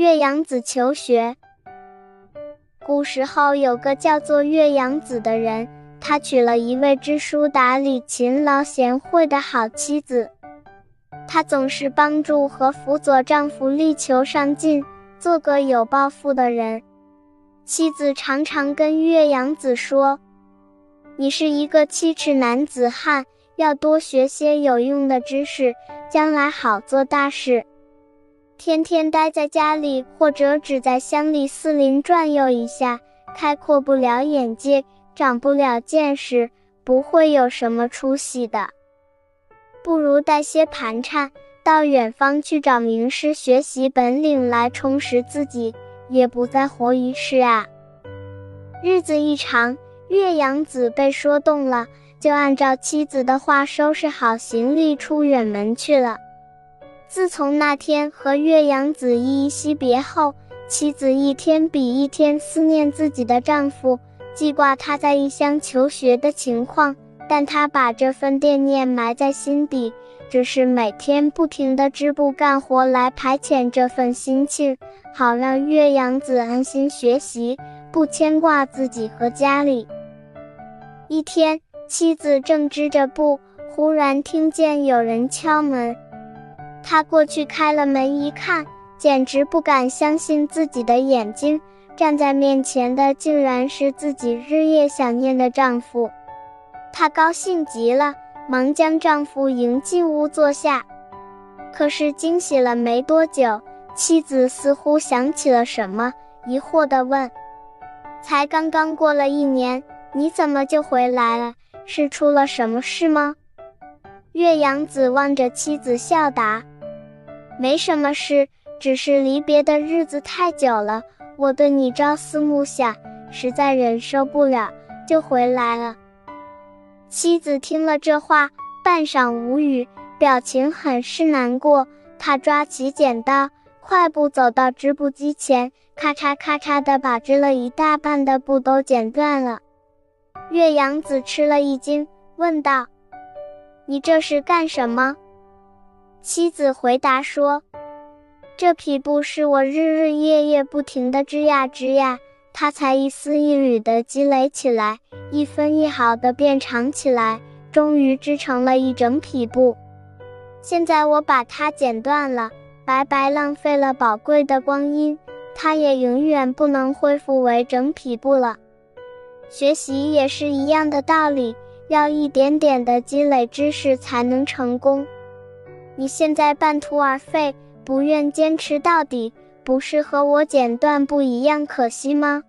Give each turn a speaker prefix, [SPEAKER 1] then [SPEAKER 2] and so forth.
[SPEAKER 1] 岳阳子求学。古时候有个叫做岳阳子的人，他娶了一位知书达理、勤劳贤惠的好妻子。她总是帮助和辅佐丈夫力求上进，做个有抱负的人。妻子常常跟岳阳子说：“你是一个七尺男子汉，要多学些有用的知识，将来好做大事。”天天待在家里，或者只在乡里四邻转悠一下，开阔不了眼界，长不了见识，不会有什么出息的。不如带些盘缠，到远方去找名师学习本领来充实自己，也不再活于世啊。日子一长，岳阳子被说动了，就按照妻子的话收拾好行李，出远门去了。自从那天和岳阳子依依惜别后，妻子一天比一天思念自己的丈夫，记挂他在异乡求学的情况。但她把这份惦念埋在心底，只是每天不停地织布干活来排遣这份心情，好让岳阳子安心学习，不牵挂自己和家里。一天，妻子正织着布，忽然听见有人敲门。他过去开了门一看，简直不敢相信自己的眼睛，站在面前的竟然是自己日夜想念的丈夫。她高兴极了，忙将丈夫迎进屋坐下。可是惊喜了没多久，妻子似乎想起了什么，疑惑地问：“才刚刚过了一年，你怎么就回来了？是出了什么事吗？”岳阳子望着妻子笑答。没什么事，只是离别的日子太久了，我对你朝思暮想，实在忍受不了，就回来了。妻子听了这话，半晌无语，表情很是难过。她抓起剪刀，快步走到织布机前，咔嚓咔嚓的把织了一大半的布都剪断了。岳阳子吃了一惊，问道：“你这是干什么？”妻子回答说：“这匹布是我日日夜夜不停的织呀织呀，它才一丝一缕的积累起来，一分一毫的变长起来，终于织成了一整匹布。现在我把它剪断了，白白浪费了宝贵的光阴，它也永远不能恢复为整匹布了。学习也是一样的道理，要一点点的积累知识才能成功。”你现在半途而废，不愿坚持到底，不是和我剪断不一样可惜吗？